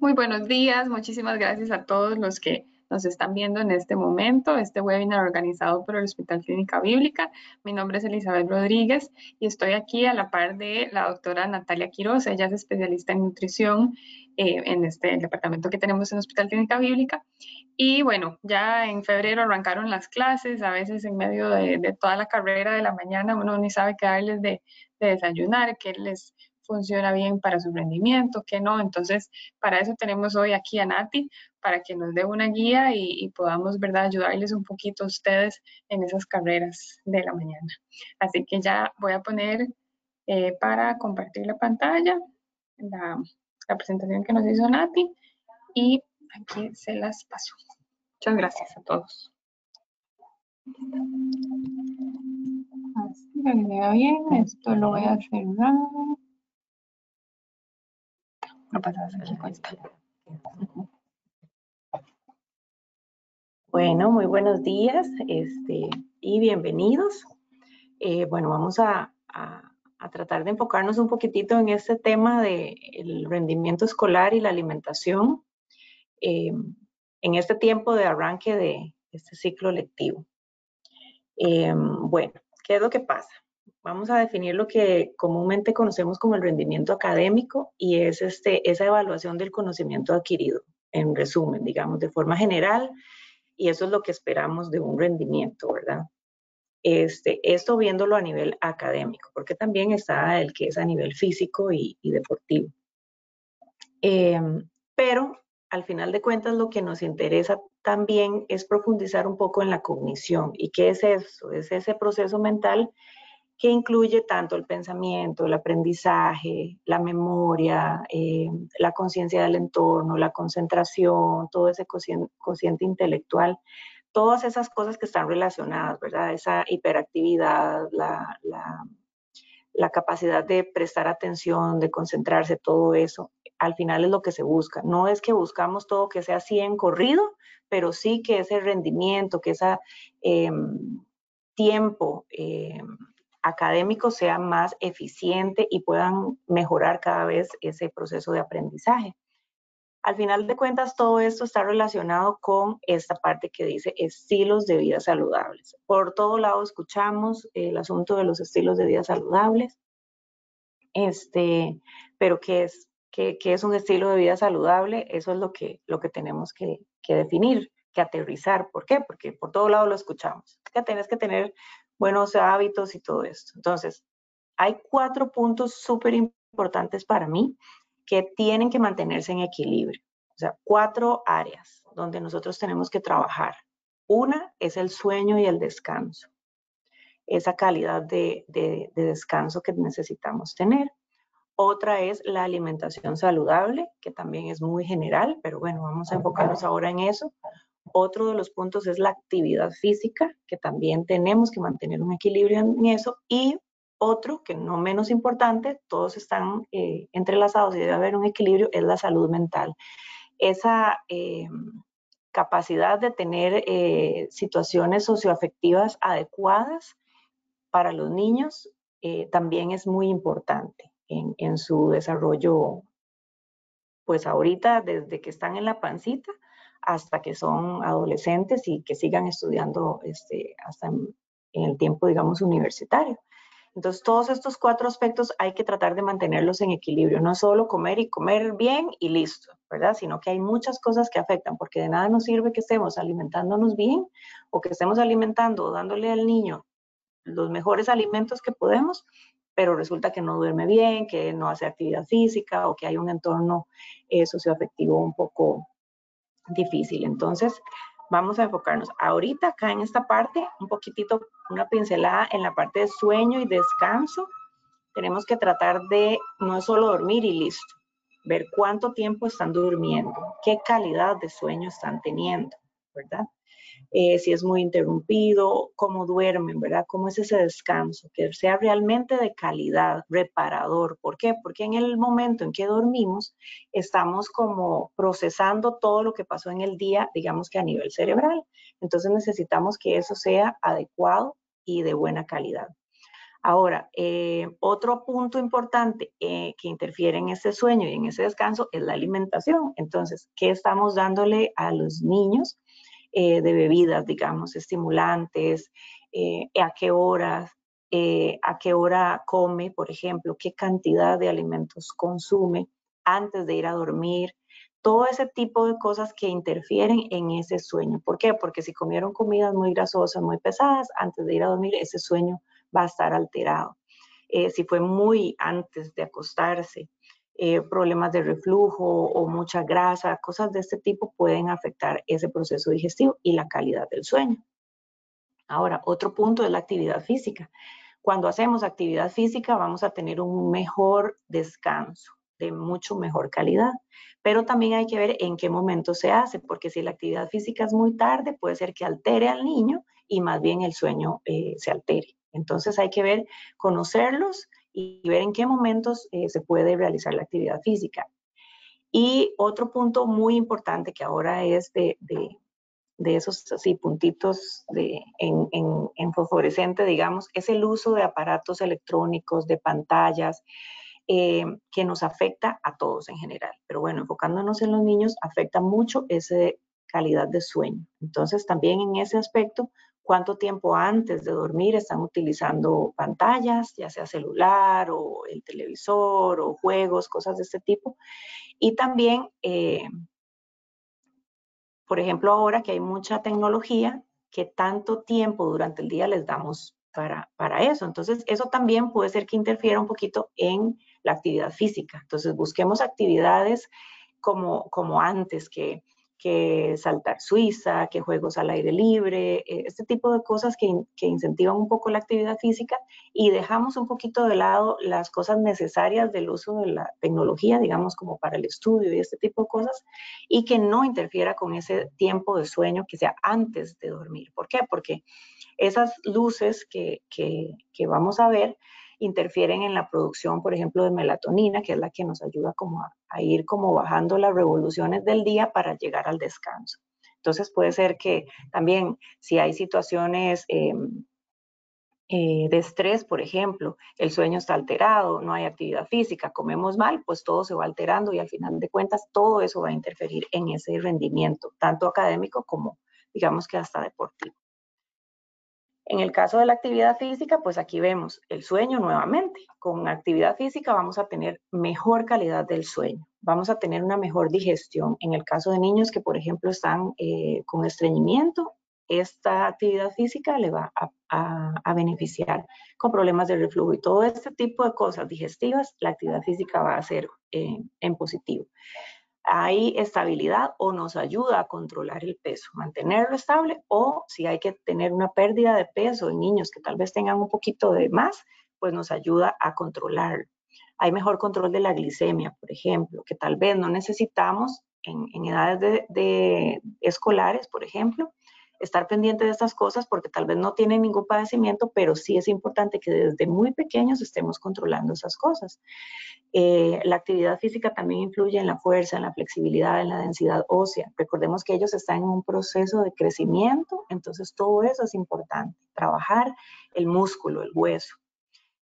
Muy buenos días, muchísimas gracias a todos los que nos están viendo en este momento, este webinar organizado por el Hospital Clínica Bíblica. Mi nombre es Elizabeth Rodríguez y estoy aquí a la par de la doctora Natalia Quiroz. Ella es especialista en nutrición eh, en este departamento que tenemos en el Hospital Clínica Bíblica. Y bueno, ya en febrero arrancaron las clases, a veces en medio de, toda la carrera de la mañana uno ni sabe qué darles de, de desayunar, qué les funciona bien para su rendimiento, que no. Entonces, para eso tenemos hoy aquí a Nati, para que nos dé una guía y, podamos, ¿verdad?, ayudarles un poquito a ustedes en esas carreras de la mañana. Así que ya voy a poner eh, para compartir la pantalla la, la presentación que nos hizo Nati y aquí se las paso. Muchas gracias a todos. Así que vea bien, esto lo voy a cerrar. Bueno, muy buenos días este, y bienvenidos. Eh, bueno, vamos a, tratar de enfocarnos un poquitito en este tema del rendimiento escolar y la alimentación eh, en este tiempo de arranque de este ciclo lectivo. Eh, bueno, ¿qué es lo que pasa? Vamos a definir lo que comúnmente conocemos como el rendimiento académico y es este, esa evaluación del conocimiento adquirido, en resumen, digamos, de forma general, y eso es lo que esperamos de un rendimiento, ¿verdad? Este, esto viéndolo a nivel académico, porque también está el que es a nivel físico y, deportivo. Em, pero al final de cuentas lo que nos interesa también es profundizar un poco en la cognición. ¿Y qué es eso? Es ese proceso mental que incluye tanto el pensamiento, el aprendizaje, la memoria, eh, la conciencia del entorno, la concentración, todo ese cociente, intelectual, todas esas cosas que están relacionadas, ¿verdad? Esa hiperactividad, la, la capacidad de prestar atención, de concentrarse, todo eso, al final es lo que se busca. No es que buscamos todo que sea así en corrido, pero sí que ese rendimiento, que ese em, tiempo em, académico sea más eficiente y puedan mejorar cada vez ese proceso de aprendizaje. Al final de cuentas, todo esto está relacionado con esta parte que dice estilos de vida saludables. Por todo lado escuchamos el asunto de los estilos de vida saludables. Este, pero ¿qué es? ¿Qué, es un estilo de vida saludable? Eso es lo que, lo que tenemos que, que definir, que aterrizar. ¿Por qué? Porque por todo lado lo escuchamos. Que tienes que tener buenos hábitos y todo esto. Entonces, hay cuatro puntos súper importantes para mí que tienen que mantenerse en equilibrio. O sea, cuatro áreas donde nosotros tenemos que trabajar. Una es el sueño y el descanso. Esa calidad de, de descanso que necesitamos tener. Otra es la alimentación saludable, que también es muy general, pero bueno, vamos a enfocarnos ahora en eso. Otro de los puntos es la actividad física, que también tenemos que mantener un equilibrio en eso. Y otro, que no menos importante, todos están eh, entrelazados y debe haber un equilibrio, es la salud mental. Esa eh, capacidad de tener eh, situaciones socioafectivas adecuadas para los niños también es muy importante en, en su desarrollo, pues ahorita desde que están en la pancita hasta que son adolescentes y que sigan estudiando este, hasta en, el tiempo, digamos, universitario. Entonces, todos estos cuatro aspectos hay que tratar de mantenerlos en equilibrio, no solo comer y comer bien y listo, ¿verdad? Sino que hay muchas cosas que afectan, porque de nada nos sirve que estemos alimentándonos bien o que estemos alimentando o dándole al niño los mejores alimentos que podemos, pero resulta que no duerme bien, que no hace actividad física o que hay un entorno eh, socioafectivo un poco difícil. Entonces, vamos a enfocarnos ahorita acá en esta parte, un poquitito, una pincelada en la parte de sueño y descanso. Tenemos que tratar de no solo dormir y listo, ver cuánto tiempo están durmiendo, qué calidad de sueño están teniendo, ¿verdad? Eh, si es muy interrumpido, cómo duermen, ¿verdad? Cómo es ese descanso, que sea realmente de calidad, reparador. ¿Por qué? Porque en el momento en que dormimos, estamos como procesando todo lo que pasó en el día, digamos que a nivel cerebral. Entonces necesitamos que eso sea adecuado y de buena calidad. Ahora, eh, otro punto importante eh, que interfiere en ese sueño y en ese descanso es la alimentación. Entonces, ¿qué estamos dándole a los niños de bebidas, digamos, estimulantes? ¿A qué horas? ¿A qué hora come, por ejemplo? ¿Qué cantidad de alimentos consume antes de ir a dormir? todo ese tipo de cosas que interfieren en ese sueño. ¿Por qué? Porque si comieron comidas muy grasosas, muy pesadas, antes de ir a dormir, ese sueño va a estar alterado. Eh, si fue muy antes de acostarse, eh, problemas de reflujo o mucha grasa, cosas de este tipo pueden afectar ese proceso digestivo y la calidad del sueño. Ahora, otro punto es la actividad física. Cuando hacemos actividad física vamos a tener un mejor descanso de mucho mejor calidad. Pero también hay que ver en qué momento se hace, porque si la actividad física es muy tarde, puede ser que altere al niño y más bien el sueño eh, se altere. Entonces hay que ver, conocerlos y ver en qué momentos eh, se puede realizar la actividad física. Y otro punto muy importante que ahora es de, esos así puntitos de, en, en, fosforescente, digamos, es el uso de aparatos electrónicos, de pantallas, eh, que nos afecta a todos en general. Pero bueno, enfocándonos en los niños, afecta mucho esa calidad de sueño. Entonces, también en ese aspecto, cuánto tiempo antes de dormir están utilizando pantallas, ya sea celular o el televisor o juegos, cosas de este tipo. Y también, eh, por ejemplo, ahora que hay mucha tecnología, que tanto tiempo durante el día les damos para, para eso. Entonces, eso también puede ser que interfiera un poquito en la actividad física. Entonces, busquemos actividades como, como antes, que, que saltar suiza, que juegos al aire libre, eh, este tipo de cosas que, que, incentivan un poco la actividad física y dejamos un poquito de lado las cosas necesarias del uso de la tecnología, digamos, como para el estudio y este tipo de cosas, y que no interfiera con ese tiempo de sueño que sea antes de dormir. ¿Por qué? Porque esas luces que, que, que vamos a ver, interfieren en la producción, por ejemplo, de melatonina, que es la que nos ayuda como a, ir como bajando las revoluciones del día para llegar al descanso. Entonces puede ser que también si hay situaciones em, eh, de estrés, por ejemplo, el sueño está alterado, no hay actividad física, comemos mal, pues todo se va alterando y al final de cuentas todo eso va a interferir en ese rendimiento, tanto académico como digamos que hasta deportivo. En el caso de la actividad física, pues aquí vemos el sueño nuevamente. Con actividad física vamos a tener mejor calidad del sueño, vamos a tener una mejor digestión. En el caso de niños que, por ejemplo, están eh, con estreñimiento, esta actividad física le va a, beneficiar con problemas de reflujo y todo este tipo de cosas digestivas, la actividad física va a ser eh, en positivo hay estabilidad o nos ayuda a controlar el peso, mantenerlo estable o si hay que tener una pérdida de peso en niños que tal vez tengan un poquito de más, pues nos ayuda a controlarlo. Hay mejor control de la glicemia, por ejemplo, que tal vez no necesitamos en, edades de escolares, por ejemplo, estar pendiente de estas cosas porque tal vez no tienen ningún padecimiento, pero sí es importante que desde muy pequeños estemos controlando esas cosas. Eh, la actividad física también influye en la fuerza, en la flexibilidad, en la densidad ósea. Recordemos que ellos están en un proceso de crecimiento, entonces todo eso es importante. Trabajar el músculo, el hueso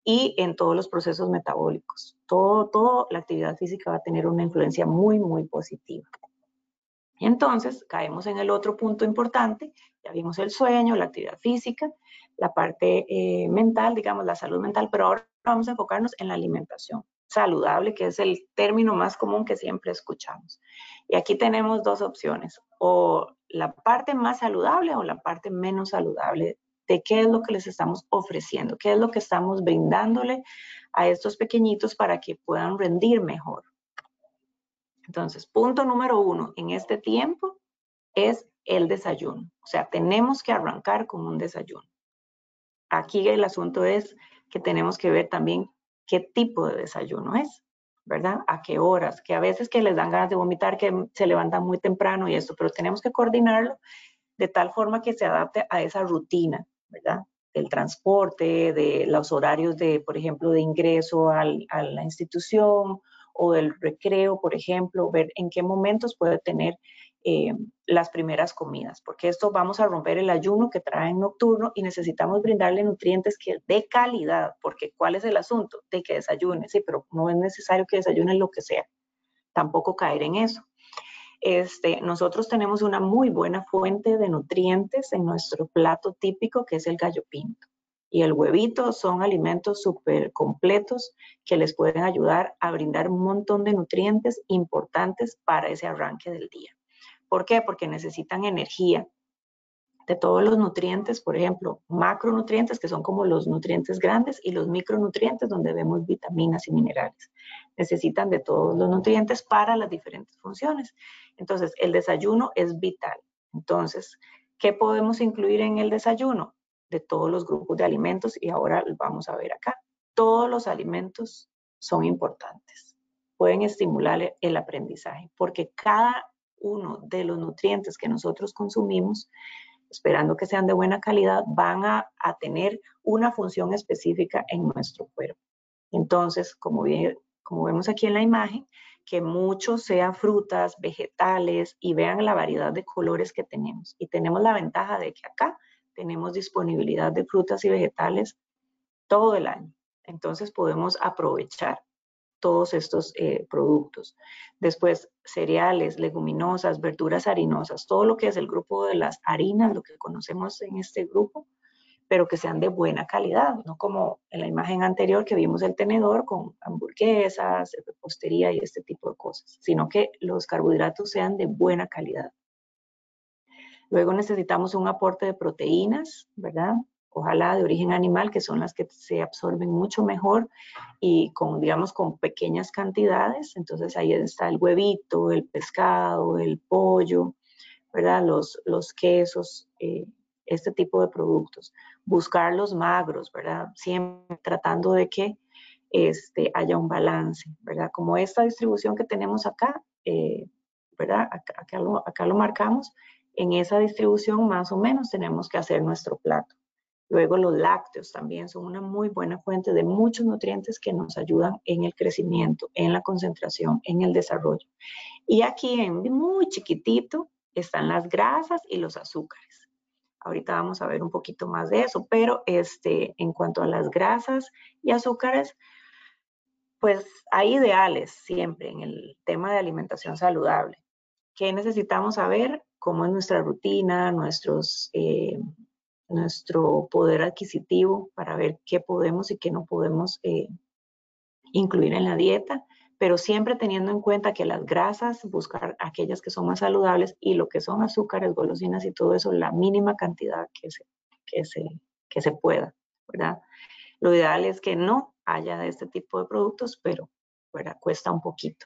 y en todos los procesos metabólicos. Todo, todo la actividad física va a tener una influencia muy, muy positiva. Entonces, caemos en el otro punto importante, ya vimos el sueño, la actividad física, la parte eh, mental, digamos, la salud mental, pero ahora vamos a enfocarnos en la alimentación saludable, que es el término más común que siempre escuchamos. Y aquí tenemos dos opciones, o la parte más saludable o la parte menos saludable de qué es lo que les estamos ofreciendo, qué es lo que estamos brindándole a estos pequeñitos para que puedan rendir mejor. Entonces, punto número uno en este tiempo es el desayuno. O sea, tenemos que arrancar con un desayuno. Aquí el asunto es que tenemos que ver también qué tipo de desayuno es, ¿verdad? A qué horas, que a veces que les dan ganas de vomitar, que se levantan muy temprano y esto, pero tenemos que coordinarlo de tal forma que se adapte a esa rutina, ¿verdad? Del transporte, de los horarios de, por ejemplo, de ingreso a la institución o del recreo, por ejemplo, ver en qué momentos puede tener eh, las primeras comidas, porque esto vamos a romper el ayuno que traen nocturno y necesitamos brindarle nutrientes que de calidad, porque ¿cuál es el asunto? De que desayune, sí, pero no es necesario que desayunen lo que sea, tampoco caer en eso. Este, nosotros tenemos una muy buena fuente de nutrientes en nuestro plato típico, que es el gallo pinto. Y el huevito son alimentos súper completos que les pueden ayudar a brindar un montón de nutrientes importantes para ese arranque del día. ¿Por qué? Porque necesitan energía de todos los nutrientes, por ejemplo, macronutrientes, que son como los nutrientes grandes, y los micronutrientes, donde vemos vitaminas y minerales. Necesitan de todos los nutrientes para las diferentes funciones. Entonces, el desayuno es vital. Entonces, ¿qué podemos incluir en el desayuno? De todos los grupos de alimentos, y ahora vamos a ver acá. Todos los alimentos son importantes. Pueden estimular el aprendizaje, porque cada uno de los nutrientes que nosotros consumimos, esperando que sean de buena calidad, van a, tener una función específica en nuestro cuerpo. Entonces, como, como vemos aquí en la imagen, que muchos sean frutas, vegetales y vean la variedad de colores que tenemos. Y tenemos la ventaja de que acá tenemos disponibilidad de frutas y vegetales todo el año. Entonces podemos aprovechar todos estos eh, productos. Después, cereales, leguminosas, verduras harinosas, todo lo que es el grupo de las harinas, lo que conocemos en este grupo, pero que sean de buena calidad, no como en la imagen anterior que vimos el tenedor con hamburguesas, repostería y este tipo de cosas, sino que los carbohidratos sean de buena calidad. Luego necesitamos un aporte de proteínas, ¿verdad? ojalá de origen animal, que son las que se absorben mucho mejor y con, digamos, con pequeñas cantidades. Entonces ahí está el huevito, el pescado, el pollo, ¿verdad? Los, los quesos, eh, este tipo de productos. Buscar los magros, ¿verdad? Siempre tratando de que este, haya un balance, ¿verdad? Como esta distribución que tenemos acá, eh, ¿verdad? Acá, lo, acá lo marcamos. En esa distribución más o menos tenemos que hacer nuestro plato. Luego los lácteos también son una muy buena fuente de muchos nutrientes que nos ayudan en el crecimiento, en la concentración, en el desarrollo. Y aquí en muy chiquitito están las grasas y los azúcares. Ahorita vamos a ver un poquito más de eso, pero este, en cuanto a las grasas y azúcares, pues hay ideales siempre en el tema de alimentación saludable. ¿Qué necesitamos saber? ¿Cómo es nuestra rutina. Eh, nuestro poder adquisitivo para ver qué podemos y qué no podemos eh, incluir en la dieta, pero siempre teniendo en cuenta que las grasas, buscar aquellas que son más saludables y lo que son azúcares, golosinas y todo eso, la mínima cantidad que se, pueda, ¿verdad? Lo ideal es que no haya de este tipo de productos, pero cuesta un poquito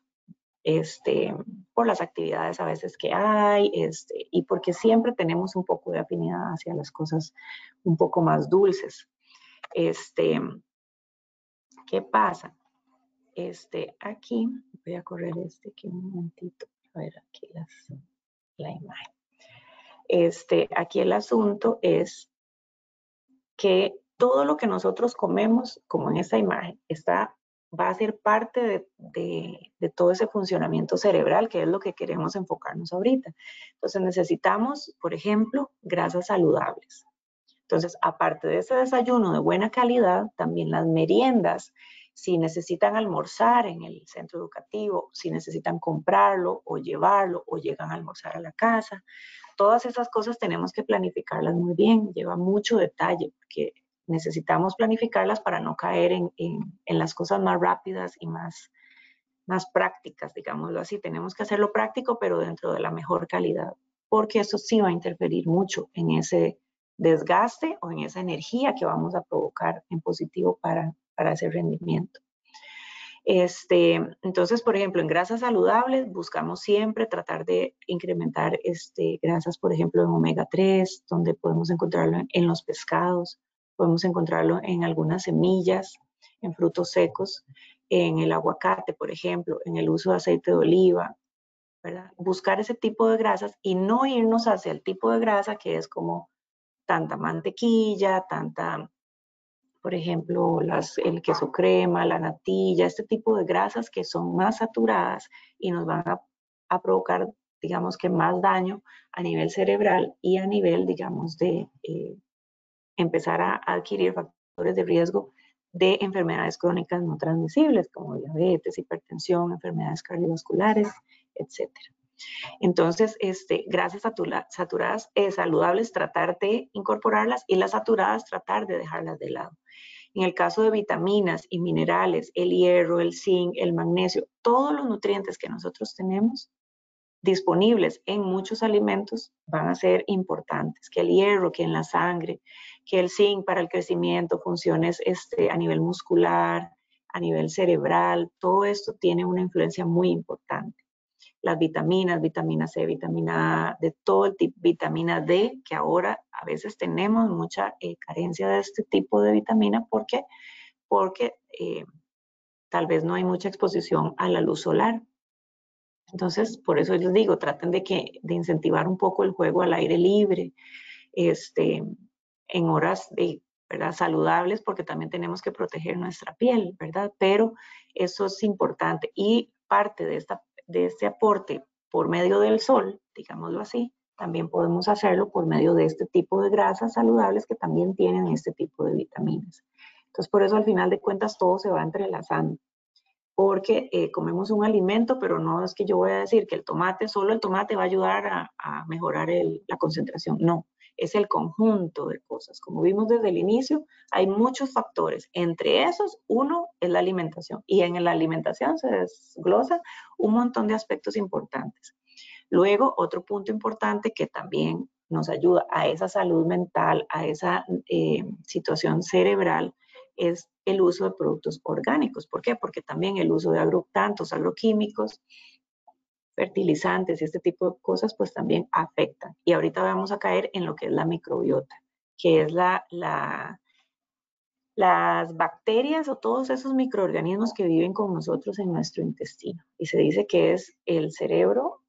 este, por las actividades a veces que hay, este, y porque siempre tenemos un poco de afinidad hacia las cosas un poco más dulces. Este, ¿Qué pasa? Este, aquí, voy a correr este aquí un momentito, a ver aquí la imagen. Este, aquí el asunto es que todo lo que nosotros comemos, como en esta imagen, está va a ser parte de, todo ese funcionamiento cerebral, que es lo que queremos enfocarnos ahorita. Entonces necesitamos, por ejemplo, grasas saludables. Entonces, aparte de ese desayuno de buena calidad, también las meriendas, si necesitan almorzar en el centro educativo, si necesitan comprarlo o llevarlo o llegan a almorzar a la casa, todas esas cosas tenemos que planificarlas muy bien, lleva mucho detalle, porque necesitamos planificarlas para no caer en, las cosas más rápidas y más, más prácticas, digámoslo así. Tenemos que hacerlo práctico, pero dentro de la mejor calidad, porque eso sí va a interferir mucho en ese desgaste o en esa energía que vamos a provocar en positivo para, para ese rendimiento. Este, entonces, por ejemplo, en grasas saludables buscamos siempre tratar de incrementar este, grasas, por ejemplo, en omega 3, donde podemos encontrarlo en los pescados, podemos encontrarlo en algunas semillas, en frutos secos, en el aguacate, por ejemplo, en el uso de aceite de oliva, ¿verdad? Buscar ese tipo de grasas y no irnos hacia el tipo de grasa que es como tanta mantequilla, tanta, por ejemplo, el queso crema, la natilla, este tipo de grasas que son más saturadas y nos van a, a provocar digamos que más daño a nivel cerebral y a nivel, digamos, de eh, empezar a adquirir factores de riesgo de enfermedades crónicas no transmisibles como diabetes, hipertensión, enfermedades cardiovasculares, etc. Entonces, este, grasas saturadas eh, saludables, tratar de incorporarlas y las saturadas, tratar de dejarlas de lado. En el caso de vitaminas y minerales, el hierro, el zinc, el magnesio, todos los nutrientes que nosotros tenemos disponibles en muchos alimentos van a ser importantes, que el hierro, que en la sangre, que el zinc para el crecimiento, funciones este, a nivel muscular, a nivel cerebral, todo esto tiene una influencia muy importante. Las vitaminas, vitamina C, vitamina A, de todo el tipo, vitamina D, que ahora a veces tenemos mucha eh, carencia de este tipo de vitamina porque, porque eh, tal vez no hay mucha exposición a la luz solar. Entonces, por eso les digo, traten de, que, de incentivar un poco el juego al aire libre, este, en horas de, ¿verdad? saludables, porque también tenemos que proteger nuestra piel, ¿verdad? Pero eso es importante y parte de, esta, de este aporte por medio del sol, digámoslo así, también podemos hacerlo por medio de este tipo de grasas saludables que también tienen este tipo de vitaminas. Entonces, por eso al final de cuentas todo se va entrelazando porque eh, comemos un alimento, pero no es que yo voy a decir que el tomate, solo el tomate va a ayudar a, mejorar la concentración. No, es el conjunto de cosas. Como vimos desde el inicio, hay muchos factores. Entre esos, uno es la alimentación. Y en la alimentación se desglosa un montón de aspectos importantes. Luego, otro punto importante que también nos ayuda a esa salud mental, a esa eh, situación cerebral, es el uso de productos orgánicos. ¿Por qué? Porque también el uso de agroquímicos, fertilizantes y este tipo de cosas, pues también afectan. Y ahorita vamos a caer en lo que es la microbiota, que es la, la las bacterias o todos esos microorganismos que viven con nosotros en nuestro intestino. Y se dice que es el cerebro,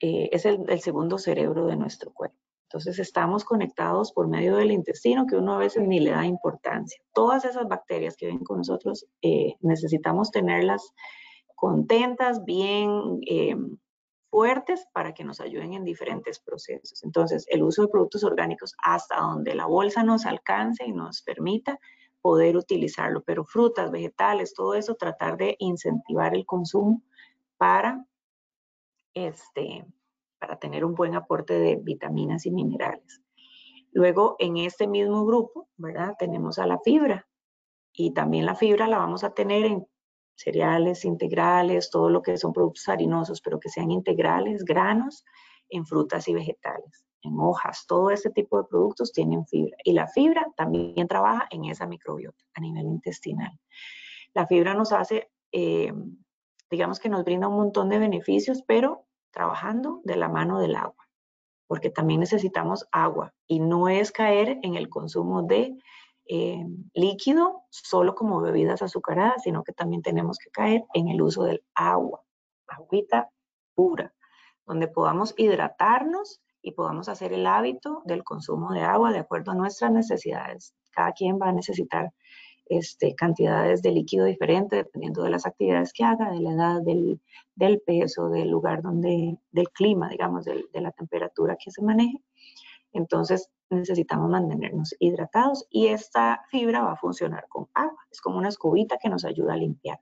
eh, es el, segundo cerebro de nuestro cuerpo. Entonces estamos conectados por medio del intestino que uno a veces ni le da importancia. Todas esas bacterias que viven con nosotros eh, necesitamos tenerlas contentas, bien eh, fuertes para que nos ayuden en diferentes procesos. Entonces el uso de productos orgánicos hasta donde la bolsa nos alcance y nos permita poder utilizarlo, pero frutas, vegetales, todo eso, tratar de incentivar el consumo para este, para tener un buen aporte de vitaminas y minerales. Luego, en este mismo grupo, ¿verdad? Tenemos a la fibra y también la fibra la vamos a tener en cereales integrales, todo lo que son productos harinosos, pero que sean integrales, granos, en frutas y vegetales, en hojas, todo este tipo de productos tienen fibra. Y la fibra también trabaja en esa microbiota a nivel intestinal. La fibra nos hace, eh, digamos que nos brinda un montón de beneficios, pero trabajando de la mano del agua, porque también necesitamos agua y no es caer en el consumo de eh, líquido solo como bebidas azucaradas, sino que también tenemos que caer en el uso del agua, agüita pura, donde podamos hidratarnos y podamos hacer el hábito del consumo de agua de acuerdo a nuestras necesidades. Cada quien va a necesitar este, cantidades de líquido diferentes dependiendo de las actividades que haga, de la edad, del, peso, del lugar donde, del clima, digamos, de la temperatura que se maneje. Entonces necesitamos mantenernos hidratados y esta fibra va a funcionar con agua. Es como una escobita que nos ayuda a limpiar.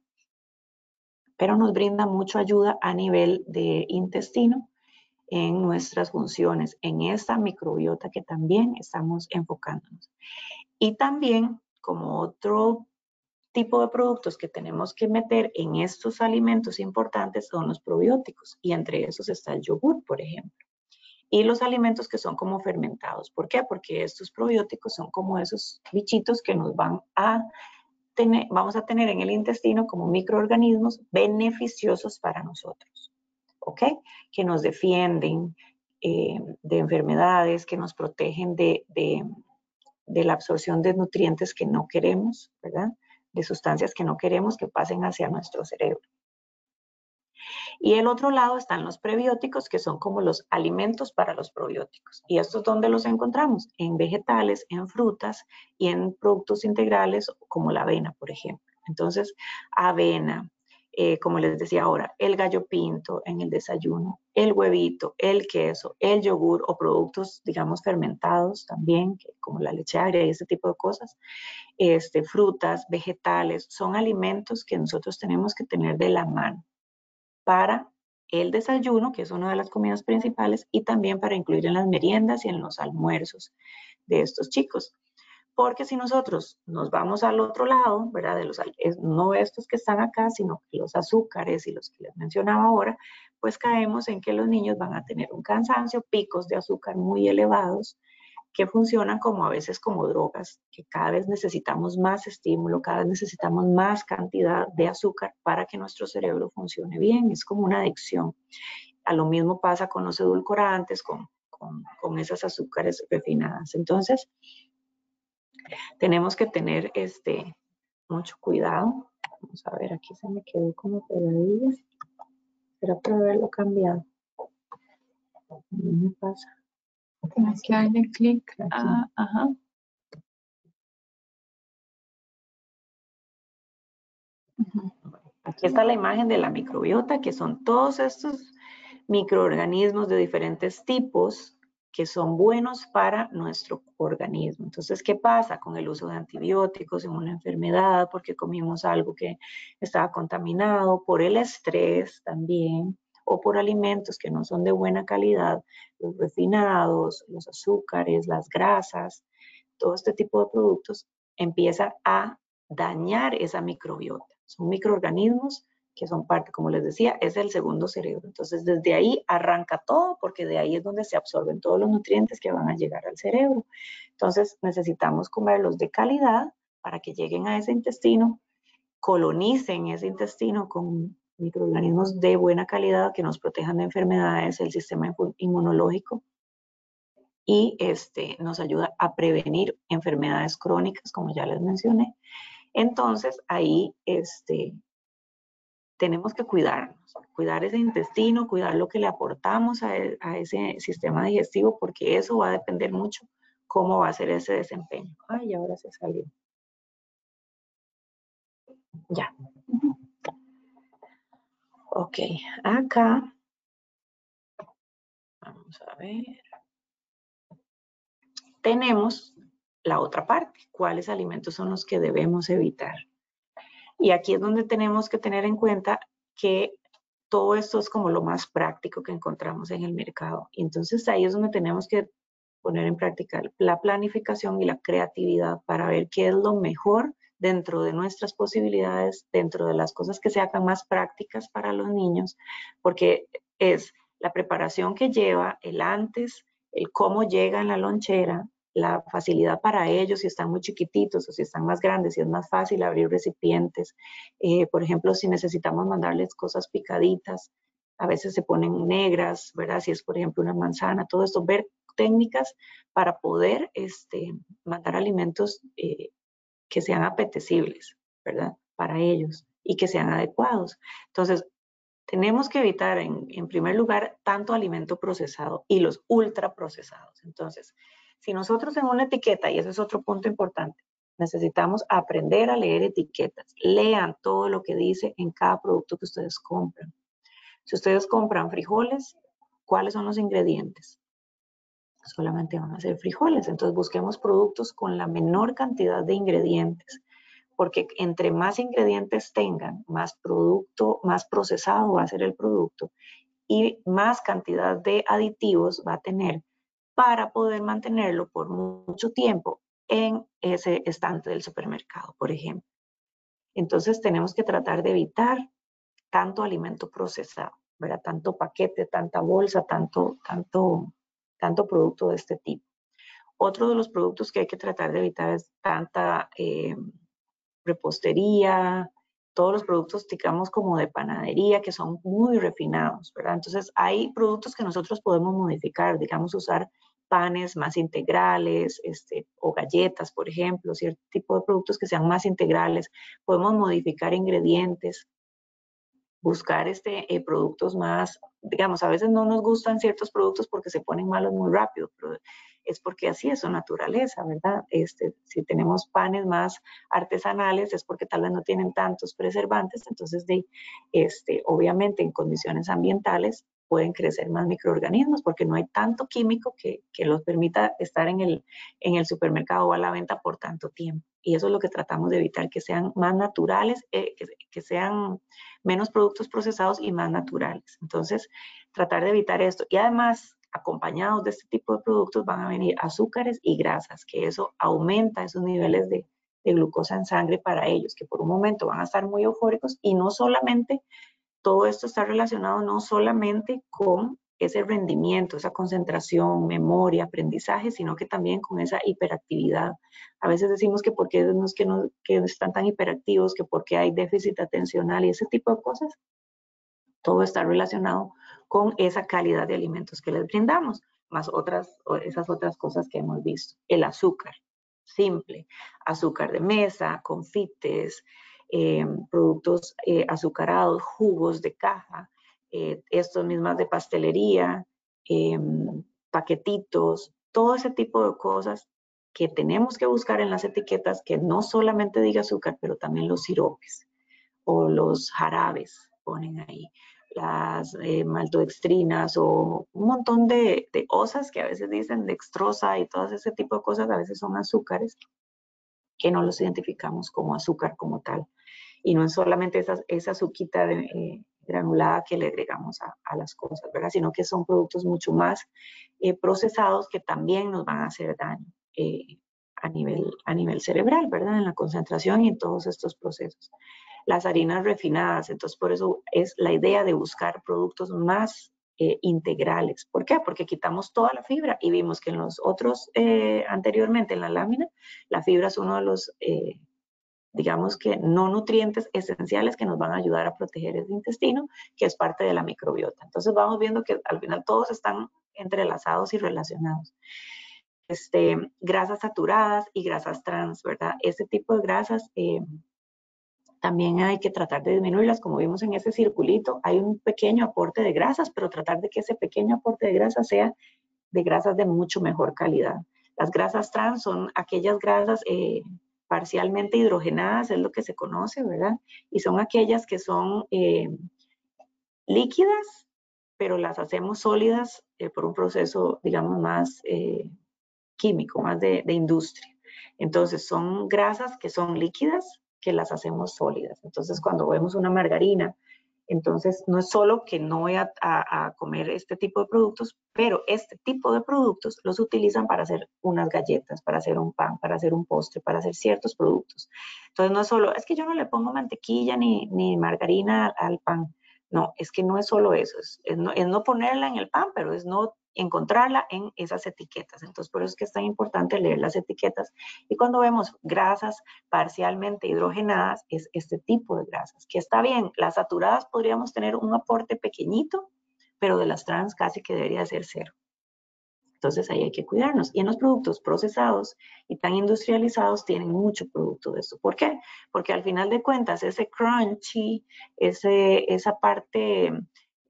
Pero nos brinda mucha ayuda a nivel de intestino en nuestras funciones, en esta microbiota que también estamos enfocándonos. Y también como otro tipo de productos que tenemos que meter en estos alimentos importantes son los probióticos y entre esos está el yogur, por ejemplo. Y los alimentos que son como fermentados. ¿Por qué? Porque estos probióticos son como esos bichitos que nos van a tener, vamos a tener en el intestino como microorganismos beneficiosos para nosotros. ¿Ok? Que nos defienden eh, de enfermedades, que nos protegen de de la absorción de nutrientes que no queremos, ¿verdad? De sustancias que no queremos que pasen hacia nuestro cerebro. Y el otro lado están los prebióticos, que son como los alimentos para los probióticos. ¿Y estos dónde los encontramos? En vegetales, en frutas y en productos integrales como la avena, por ejemplo. Entonces, avena, eh, como les decía ahora, el gallo pinto en el desayuno, el huevito, el queso, el yogur o productos, digamos, fermentados también, como la leche agria y ese tipo de cosas, este, frutas, vegetales, son alimentos que nosotros tenemos que tener de la mano para el desayuno, que es una de las comidas principales, y también para incluir en las meriendas y en los almuerzos de estos chicos. Porque si nosotros nos vamos al otro lado, ¿verdad? De los, no estos que están acá, sino los azúcares y los que les mencionaba ahora, pues caemos en que los niños van a tener un cansancio, picos de azúcar muy elevados, que funcionan como a veces como drogas, que cada vez necesitamos más estímulo, cada vez necesitamos más cantidad de azúcar para que nuestro cerebro funcione bien. Es como una adicción. A lo mismo pasa con los edulcorantes, con, con, esas azúcares refinadas. Entonces, tenemos que tener este, mucho cuidado. Vamos a ver, aquí se me quedó como pegadilla. Será para haberlo cambiado. No me pasa. Tienes que darle clic. Ah, ajá. Aquí está la imagen de la microbiota, que son todos estos microorganismos de diferentes tipos que son buenos para nuestro organismo. Entonces, ¿qué pasa con el uso de antibióticos en una enfermedad? Porque comimos algo que estaba contaminado, por el estrés también, por alimentos que no son de buena calidad, los refinados, los azúcares, las grasas, todo este tipo de productos empieza a dañar esa microbiota. Son microorganismos que son parte, como les decía, es el segundo cerebro. Entonces, desde ahí arranca todo, porque de ahí es donde se absorben todos los nutrientes que van a llegar al cerebro. Entonces, necesitamos comerlos de calidad para que lleguen a ese intestino, colonicen ese intestino con microorganismos de buena calidad que nos protejan de enfermedades, el sistema inmunológico y este, nos ayuda a prevenir enfermedades crónicas, como ya les mencioné. Entonces, ahí este, tenemos que cuidarnos, cuidar ese intestino, cuidar lo que le aportamos a, e, a, ese sistema digestivo, porque eso va a depender mucho cómo va a ser ese desempeño. Ay, ahora se salió. Ya. Ok, acá, vamos a ver, tenemos la otra parte, cuáles alimentos son los que debemos evitar. Y aquí es donde tenemos que tener en cuenta que todo esto es como lo más práctico que encontramos en el mercado. Y entonces ahí es donde tenemos que poner en práctica la planificación y la creatividad para ver qué es lo mejor dentro de nuestras posibilidades, dentro de las cosas que se hagan más prácticas para los niños, porque es la preparación que lleva, el antes, el cómo llega en la lonchera, la facilidad para ellos si están muy chiquititos o si están más grandes, si es más fácil abrir recipientes. Eh, por ejemplo, si necesitamos mandarles cosas picaditas, a veces se ponen negras, ¿verdad? Si es, por ejemplo, una manzana, todo esto, ver técnicas para poder este, mandar alimentos eh, que sean apetecibles, ¿verdad? Para ellos y que sean adecuados. Entonces, tenemos que evitar, en, en primer lugar, tanto alimento procesado y los ultraprocesados. Entonces, si nosotros en una etiqueta, y ese es otro punto importante, necesitamos aprender a leer etiquetas. Lean todo lo que dice en cada producto que ustedes compran. Si ustedes compran frijoles, ¿cuáles son los ingredientes? Solamente van a ser frijoles. Entonces busquemos productos con la menor cantidad de ingredientes, porque entre más ingredientes tengan, más producto, más procesado va a ser el producto y más cantidad de aditivos va a tener para poder mantenerlo por mucho tiempo en ese estante del supermercado, por ejemplo. Entonces tenemos que tratar de evitar tanto alimento procesado, ¿verdad? Tanto paquete, tanta bolsa, tanto, tanto tanto producto de este tipo. Otro de los productos que hay que tratar de evitar es tanta eh, repostería, todos los productos, digamos, como de panadería, que son muy refinados, ¿verdad? Entonces, hay productos que nosotros podemos modificar, digamos, usar panes más integrales, este, o galletas, por ejemplo, cierto tipo de productos que sean más integrales. Podemos modificar ingredientes buscar este, eh, productos más, digamos, a veces no nos gustan ciertos productos porque se ponen malos muy rápido, pero es porque así es su naturaleza, ¿verdad? Este, si tenemos panes más artesanales es porque tal vez no tienen tantos preservantes, entonces de, este, obviamente en condiciones ambientales pueden crecer más microorganismos porque no hay tanto químico que, que los permita estar en el, supermercado o a la venta por tanto tiempo. Y eso es lo que tratamos de evitar, que sean más naturales, eh, que sean menos productos procesados y más naturales. Entonces, tratar de evitar esto. Y además, acompañados de este tipo de productos van a venir azúcares y grasas, que eso aumenta esos niveles de, glucosa en sangre para ellos, que por un momento van a estar muy eufóricos y no solamente, todo esto está relacionado no solamente con ese rendimiento, esa concentración, memoria, aprendizaje, sino que también con esa hiperactividad. A veces decimos que porque no es que, no, que están tan hiperactivos, que porque hay déficit atencional y ese tipo de cosas, todo está relacionado con esa calidad de alimentos que les brindamos, más otras, esas otras cosas que hemos visto. El azúcar, simple, azúcar de mesa, confites, eh, productos eh, azucarados, jugos de caja, eh, estos mismas de pastelería, paquetitos, todo ese tipo de cosas que tenemos que buscar en las etiquetas que no solamente diga azúcar, pero también los siropes o los jarabes ponen ahí las eh, maltodextrinas o un montón de, de, osas que a veces dicen dextrosa y todo ese tipo de cosas, a veces son azúcares que no los identificamos como azúcar como tal. Y no es solamente esa, esa azuquita de, eh, granulada que le agregamos a, a, las cosas, ¿verdad? Sino que son productos mucho más eh, procesados que también nos van a hacer daño eh, a, nivel, a nivel cerebral, ¿verdad? En la concentración y en todos estos procesos las harinas refinadas. Entonces, por eso es la idea de buscar productos más eh, integrales. ¿Por qué? Porque quitamos toda la fibra y vimos que en los otros, eh, anteriormente en la lámina, la fibra es uno de los, eh, digamos que no nutrientes esenciales que nos van a ayudar a proteger el intestino, que es parte de la microbiota. Entonces vamos viendo que al final todos están entrelazados y relacionados. Este, grasas saturadas y grasas trans, ¿verdad? Este tipo de grasas también hay que tratar de disminuirlas, como vimos en ese circulito, hay un pequeño aporte de grasas, pero tratar de que ese pequeño aporte de grasas sea de grasas de mucho mejor calidad. Las grasas trans son aquellas grasas eh, parcialmente hidrogenadas, es lo que se conoce, ¿verdad? Y son aquellas que son eh, líquidas, pero las hacemos sólidas eh, por un proceso, digamos, más químico, más de industria. Entonces, son grasas que son líquidas, que las hacemos sólidas. Entonces, cuando vemos una margarina, entonces no es solo que no voy a, comer este tipo de productos, pero este tipo de productos los utilizan para hacer unas galletas, para hacer un pan, para hacer un postre, para hacer ciertos productos. Entonces, no es solo, es que yo no le pongo mantequilla ni, ni margarina al pan. No, es que no es solo eso, es, no, es no ponerla en el pan, pero es no encontrarla en esas etiquetas. Entonces, por eso es que es tan importante leer las etiquetas. Y cuando vemos grasas parcialmente hidrogenadas, es este tipo de grasas, que está bien, las saturadas podríamos tener un aporte pequeñito, pero de las trans casi que debería ser cero. Entonces ahí hay que cuidarnos. Y en los productos procesados y tan industrializados tienen mucho producto de esto. ¿Por qué? Porque al final de cuentas ese crunchy, ese, esa parte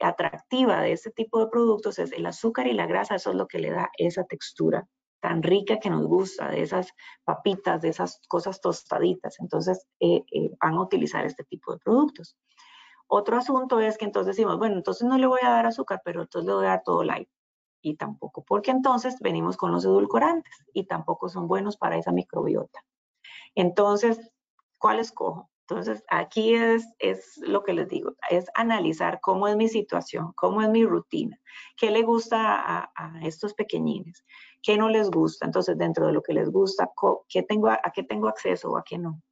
atractiva de este tipo de productos es el azúcar y la grasa, eso es lo que le da esa textura tan rica que nos gusta, de esas papitas, de esas cosas tostaditas. Entonces, eh, eh, van a utilizar este tipo de productos. Otro asunto es que entonces decimos, bueno, entonces no le voy a dar azúcar, pero entonces le voy a dar todo light. Y tampoco, porque entonces venimos con los edulcorantes y tampoco son buenos para esa microbiota. Entonces, ¿cuál escojo? Entonces, aquí es, lo que les digo, es analizar cómo es mi situación, cómo es mi rutina, qué le gusta a, estos pequeñines, qué no les gusta. Entonces, dentro de lo que les gusta, qué tengo, a, qué tengo acceso o a qué no.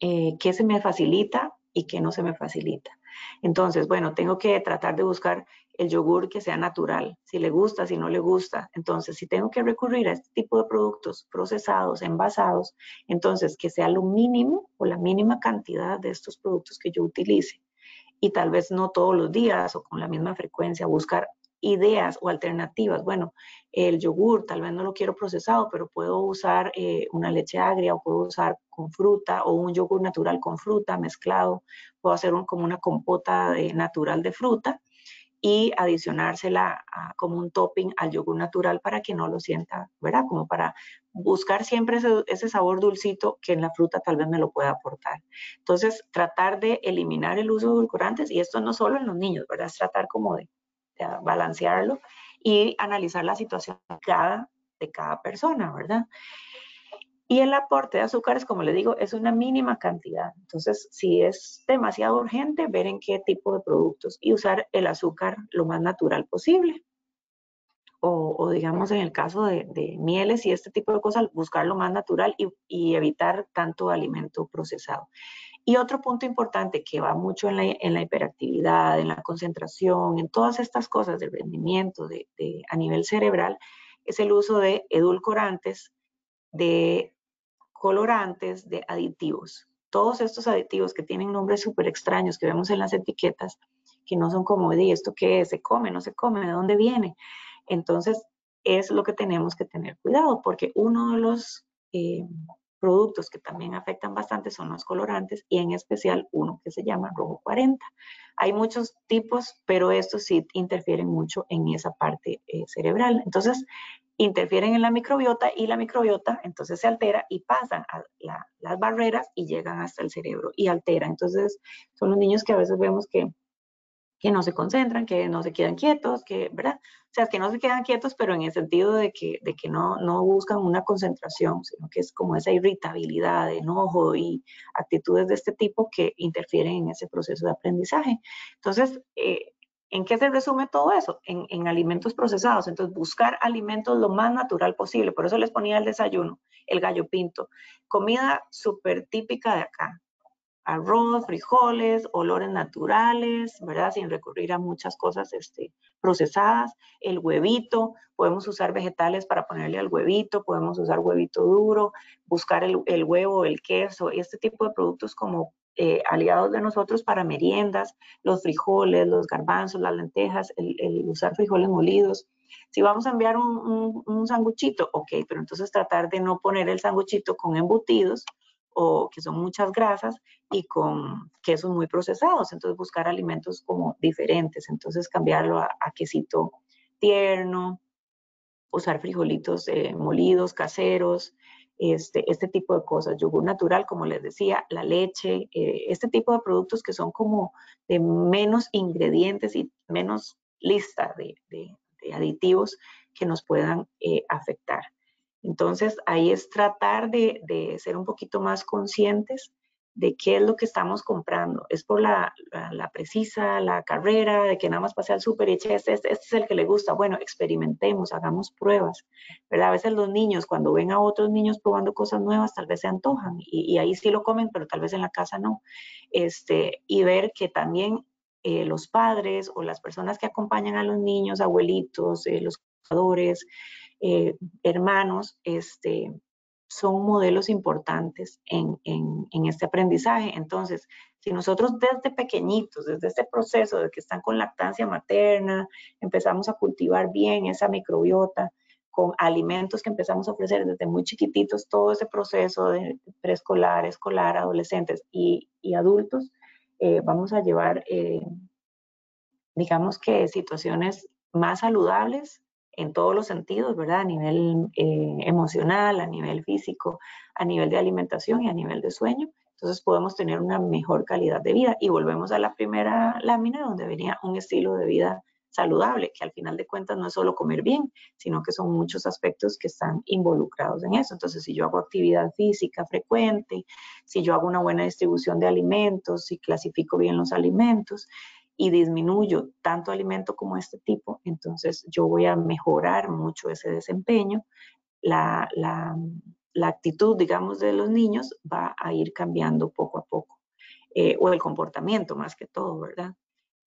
Eh, qué se me facilita y qué no se me facilita. Entonces, bueno, tengo que tratar de buscar el yogur que sea natural, si le gusta, si no le gusta. Entonces, si tengo que recurrir a este tipo de productos procesados, envasados, entonces que sea lo mínimo o la mínima cantidad de estos productos que yo utilice. Y tal vez no todos los días o con la misma frecuencia, buscar ideas o alternativas. Bueno, el yogur tal vez no lo quiero procesado, pero puedo usar eh, una leche agria o puedo usar con fruta o un yogur natural con fruta mezclado. Puedo hacer un, como una compota natural de fruta y adicionársela como un topping al yogur natural para que no lo sienta, ¿verdad? Como para buscar siempre ese, sabor dulcito que en la fruta tal vez me lo pueda aportar. Entonces, tratar de eliminar el uso de edulcorantes, y esto no solo en los niños, ¿verdad? Es tratar como de, balancearlo y analizar la situación cada, de cada persona, ¿verdad? Y el aporte de azúcares, como le digo, es una mínima cantidad. Entonces, si es demasiado urgente, ver en qué tipo de productos y usar el azúcar lo más natural posible. O, digamos, en el caso de, mieles y este tipo de cosas, buscar lo más natural y, evitar tanto alimento procesado. Y otro punto importante que va mucho en la, hiperactividad, en la concentración, en todas estas cosas del rendimiento a nivel cerebral, es el uso de edulcorantes, de colorantes, de aditivos. Todos estos aditivos que tienen nombres súper extraños que vemos en las etiquetas, que no son como, de esto qué es? ¿Se come? ¿No se come? ¿De dónde viene? Entonces, es lo que tenemos que tener cuidado, porque uno de los eh, productos que también afectan bastante son los colorantes y en especial uno que se llama rojo 40. Hay muchos tipos, pero estos sí interfieren mucho en esa parte eh, cerebral. Entonces, interfieren en la microbiota y la microbiota entonces se altera y pasan a las barreras y llegan hasta el cerebro y altera. Entonces son los niños que a veces vemos que, que no se concentran, que no se quedan quietos, que, ¿verdad? O sea, que no se quedan quietos, pero en el sentido de que, no buscan una concentración, sino que es como esa irritabilidad, enojo y actitudes de este tipo que interfieren en ese proceso de aprendizaje. Entonces, eh, ¿En qué se resume todo eso? En, alimentos procesados. Entonces, buscar alimentos lo más natural posible. Por eso les ponía el desayuno, el gallo pinto. Comida súper típica de acá. Arroz, frijoles, olores naturales, ¿verdad? Sin recurrir a muchas cosas este, procesadas. El huevito, podemos usar vegetales para ponerle al huevito, podemos usar huevito duro, buscar el, el huevo, el queso, este tipo de productos como eh, aliados de nosotros para meriendas, los frijoles, los garbanzos, las lentejas, el, usar frijoles molidos. Si vamos a enviar un, un, sanguchito, ok, pero entonces tratar de no poner el sanguchito con embutidos o que son muchas grasas y con quesos muy procesados. Entonces buscar alimentos como diferentes. Entonces cambiarlo a, quesito tierno, usar frijolitos eh, molidos, caseros, este, este tipo de cosas, yogur natural, como les decía, la leche, eh, este tipo de productos que son como de menos ingredientes y menos lista de, aditivos que nos puedan eh, afectar. Entonces, ahí es tratar de, de, ser un poquito más conscientes de qué es lo que estamos comprando. Es por la, precisa, la carrera, de que nada más pase al súper y eche este, este, este, es el que le gusta. Bueno, experimentemos, hagamos pruebas. ¿verdad? A veces los niños, cuando ven a otros niños probando cosas nuevas, tal vez se antojan y, ahí sí lo comen, pero tal vez en la casa no. Este, y ver que también eh, los padres o las personas que acompañan a los niños, abuelitos, eh, los cuidadores, eh, hermanos, este, son modelos importantes en, este aprendizaje. Entonces, si nosotros desde pequeñitos, desde este proceso de que están con lactancia materna, empezamos a cultivar bien esa microbiota, con alimentos que empezamos a ofrecer desde muy chiquititos, todo ese proceso de preescolar, escolar, adolescentes y, adultos, eh, vamos a llevar, eh, digamos que situaciones más saludables en todos los sentidos, ¿verdad? A nivel eh, emocional, a nivel físico, a nivel de alimentación y a nivel de sueño. Entonces podemos tener una mejor calidad de vida. Y volvemos a la primera lámina donde venía un estilo de vida saludable, que al final de cuentas no es solo comer bien, sino que son muchos aspectos que están involucrados en eso. Entonces, si yo hago actividad física frecuente, si yo hago una buena distribución de alimentos, si clasifico bien los alimentos, y disminuyo tanto alimento como este tipo, entonces yo voy a mejorar mucho ese desempeño. La, la, la actitud, digamos, de los niños va a ir cambiando poco a poco, eh, o el comportamiento más que todo, ¿verdad?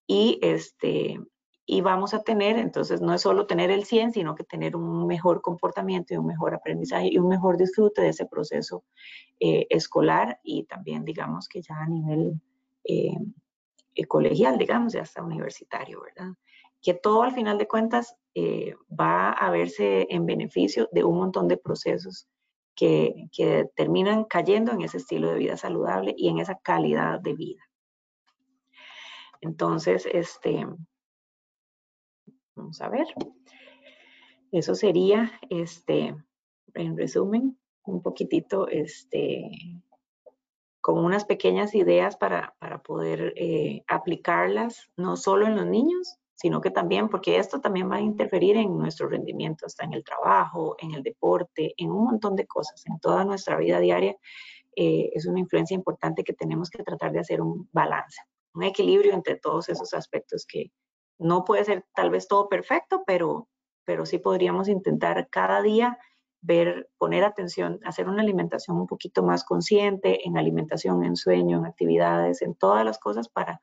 Y, este, y vamos a tener, entonces no es solo tener el 100, sino que tener un mejor comportamiento y un mejor aprendizaje y un mejor disfrute de ese proceso eh, escolar y también, digamos, que ya a nivel eh, colegial, digamos, ya hasta universitario, ¿verdad? que todo al final de cuentas eh, va a verse en beneficio de un montón de procesos que, que terminan cayendo en ese estilo de vida saludable y en esa calidad de vida. Entonces, este, vamos a ver. Eso sería, este, en resumen, un poquitito, este, como unas pequeñas ideas para, para poder eh, aplicarlas, no solo en los niños, sino que también, porque esto también va a interferir en nuestro rendimiento, hasta en el trabajo, en el deporte, en un montón de cosas, en toda nuestra vida diaria. Eh, es una influencia importante que tenemos que tratar de hacer un balance, un equilibrio entre todos esos aspectos que no puede ser tal vez todo perfecto, pero, pero sí podríamos intentar cada día ver, poner atención, hacer una alimentación un poquito más consciente en alimentación, en sueño, en actividades, en todas las cosas para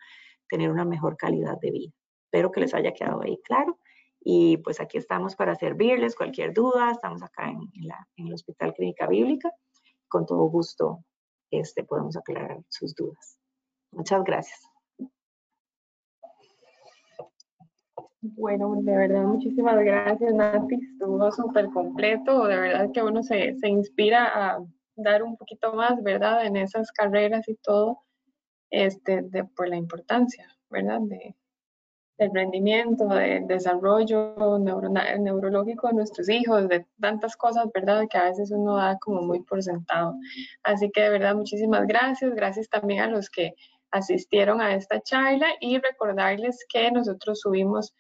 tener una mejor calidad de vida. Espero que les haya quedado ahí claro. Y pues aquí estamos para servirles cualquier duda. Estamos acá en, el Hospital Clínica Bíblica. Con todo gusto este, podemos aclarar sus dudas. Muchas gracias. Bueno, de verdad, muchísimas gracias, Nati. Estuvo súper completo. De verdad que uno se, se, inspira a dar un poquito más, ¿verdad? En esas carreras y todo, este, de, por la importancia, ¿verdad? De, del rendimiento, del desarrollo neurológico de nuestros hijos, de tantas cosas, ¿verdad? Que a veces uno da como muy por sentado. Así que de verdad, muchísimas gracias. Gracias también a los que asistieron a esta charla y recordarles que nosotros subimos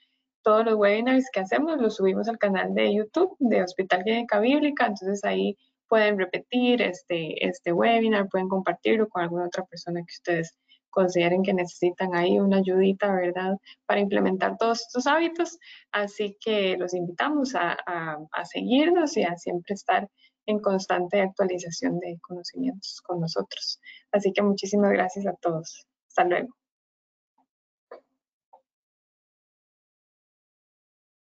todos los webinars que hacemos, los subimos al canal de YouTube de Hospital Clínica Bíblica, entonces ahí pueden repetir este, este webinar, pueden compartirlo con alguna otra persona que ustedes consideren que necesitan ahí una ayudita, ¿verdad?, para implementar todos estos hábitos. Así que los invitamos a, a, seguirnos y a siempre estar en constante actualización de conocimientos con nosotros. Así que muchísimas gracias a todos. Hasta luego.